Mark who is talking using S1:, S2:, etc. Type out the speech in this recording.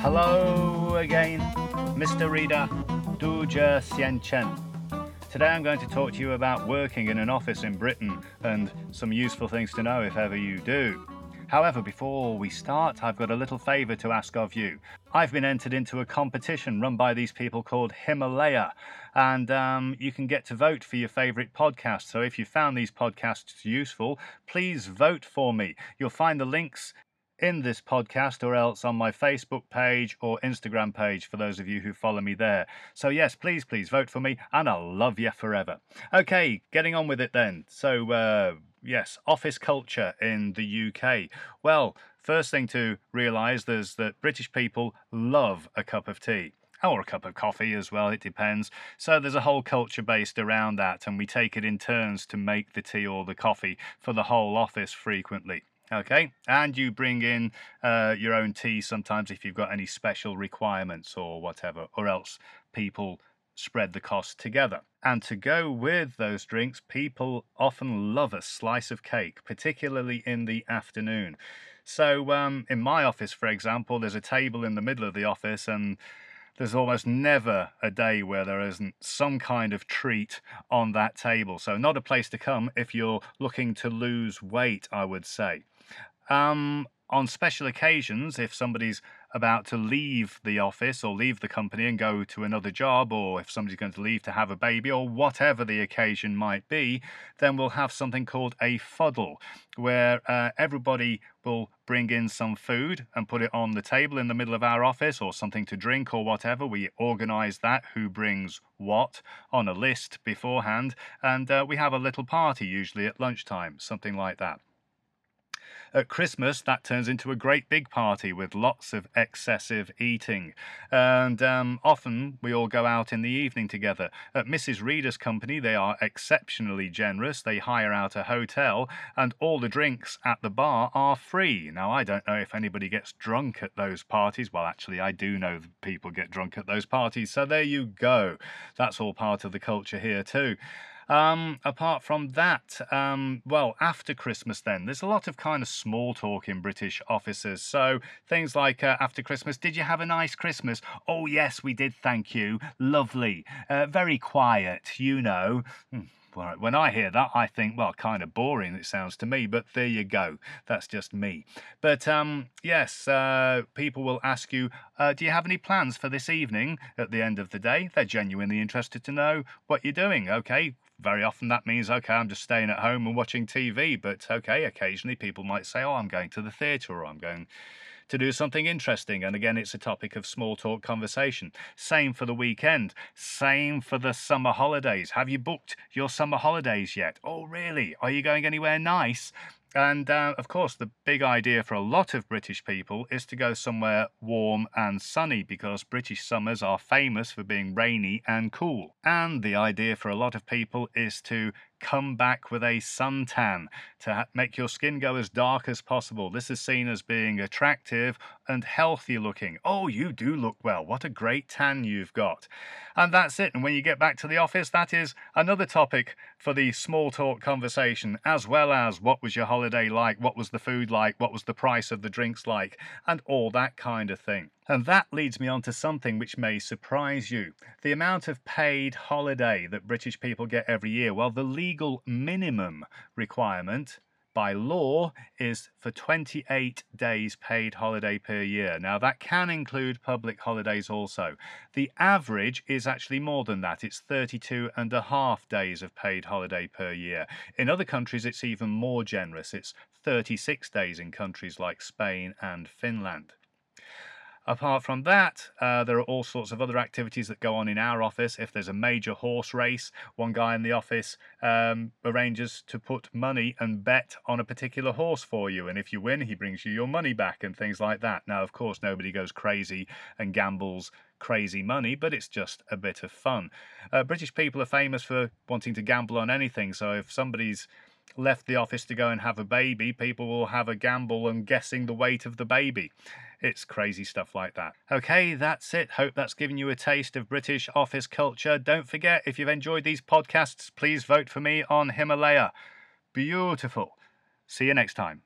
S1: Hello again, Mr. Reader, Du Jie Xian Chen. Today I'm going to talk to you about working in an office in Britain and some useful things to know if ever you do. However, before we start, I've got a little favour to ask of you. I've been entered into a competition run by these people called Himalaya, and um, you can get to vote for your favourite podcast. So if you found these podcasts useful, please vote for me. You'll find the links in this podcast or else on my Facebook page or Instagram page for those of you who follow me there. So, yes, please, please vote for me and I'll love you forever. Okay, getting on with it then. So, uh, yes, office culture in the UK. Well, first thing to realise is that British people love a cup of tea or a cup of coffee as well, it depends. So there's a whole culture based around that, and we take it in turns to make the tea or the coffee for the whole office frequently. Okay, and you bring in uh, your own tea sometimes if you've got any special requirements or whatever, or else people spread the cost together. And to go with those drinks, people often love a slice of cake, particularly in the afternoon. So, um, in my office, for example, there's a table in the middle of the office, and there's almost never a day where there isn't some kind of treat on that table. So, not a place to come if you're looking to lose weight, I would say. Um, on special occasions, if somebody's about to leave the office or leave the company and go to another job, or if somebody's going to leave to have a baby, or whatever the occasion might be, then we'll have something called a fuddle, where uh, everybody will bring in some food and put it on the table in the middle of our office, or something to drink, or whatever. We organize that, who brings what, on a list beforehand, and uh, we have a little party usually at lunchtime, something like that. At Christmas, that turns into a great big party with lots of excessive eating. And um, often we all go out in the evening together. At Mrs. Reader's company, they are exceptionally generous. They hire out a hotel, and all the drinks at the bar are free. Now, I don't know if anybody gets drunk at those parties. Well, actually, I do know people get drunk at those parties. So there you go. That's all part of the culture here, too. Um, apart from that, um, well, after Christmas, then there's a lot of kind of small talk in British offices. So things like uh, after Christmas, did you have a nice Christmas? Oh yes, we did. Thank you. Lovely. Uh, very quiet, you know. Hmm when I hear that, I think, well, kind of boring it sounds to me, but there you go. That's just me. But um, yes, uh, people will ask you, uh, do you have any plans for this evening at the end of the day? They're genuinely interested to know what you're doing. Okay, very often that means, okay, I'm just staying at home and watching TV. But okay, occasionally people might say, oh, I'm going to the theatre or I'm going to do something interesting. And again, it's a topic of small talk conversation. Same for the weekend. Same for the summer holidays. Have you booked your summer holidays yet? Oh, really? Are you going anywhere nice? And uh, of course, the big idea for a lot of British people is to go somewhere warm and sunny because British summers are famous for being rainy and cool. And the idea for a lot of people is to come back with a suntan to make your skin go as dark as possible. This is seen as being attractive and healthy looking. Oh, you do look well. What a great tan you've got. And that's it. And when you get back to the office, that is another topic for the small talk conversation, as well as what was your holiday like, what was the food like, what was the price of the drinks like, and all that kind of thing. And that leads me on to something which may surprise you. The amount of paid holiday that British people get every year. Well, the legal minimum requirement by law is for 28 days paid holiday per year. Now, that can include public holidays also. The average is actually more than that, it's 32 and a half days of paid holiday per year. In other countries, it's even more generous, it's 36 days in countries like Spain and Finland. Apart from that, uh, there are all sorts of other activities that go on in our office. If there's a major horse race, one guy in the office um, arranges to put money and bet on a particular horse for you. And if you win, he brings you your money back and things like that. Now, of course, nobody goes crazy and gambles crazy money, but it's just a bit of fun. Uh, British people are famous for wanting to gamble on anything. So if somebody's left the office to go and have a baby, people will have a gamble and guessing the weight of the baby. It's crazy stuff like that. Okay, that's it. Hope that's given you a taste of British office culture. Don't forget, if you've enjoyed these podcasts, please vote for me on Himalaya. Beautiful. See you next time.